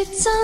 it's on.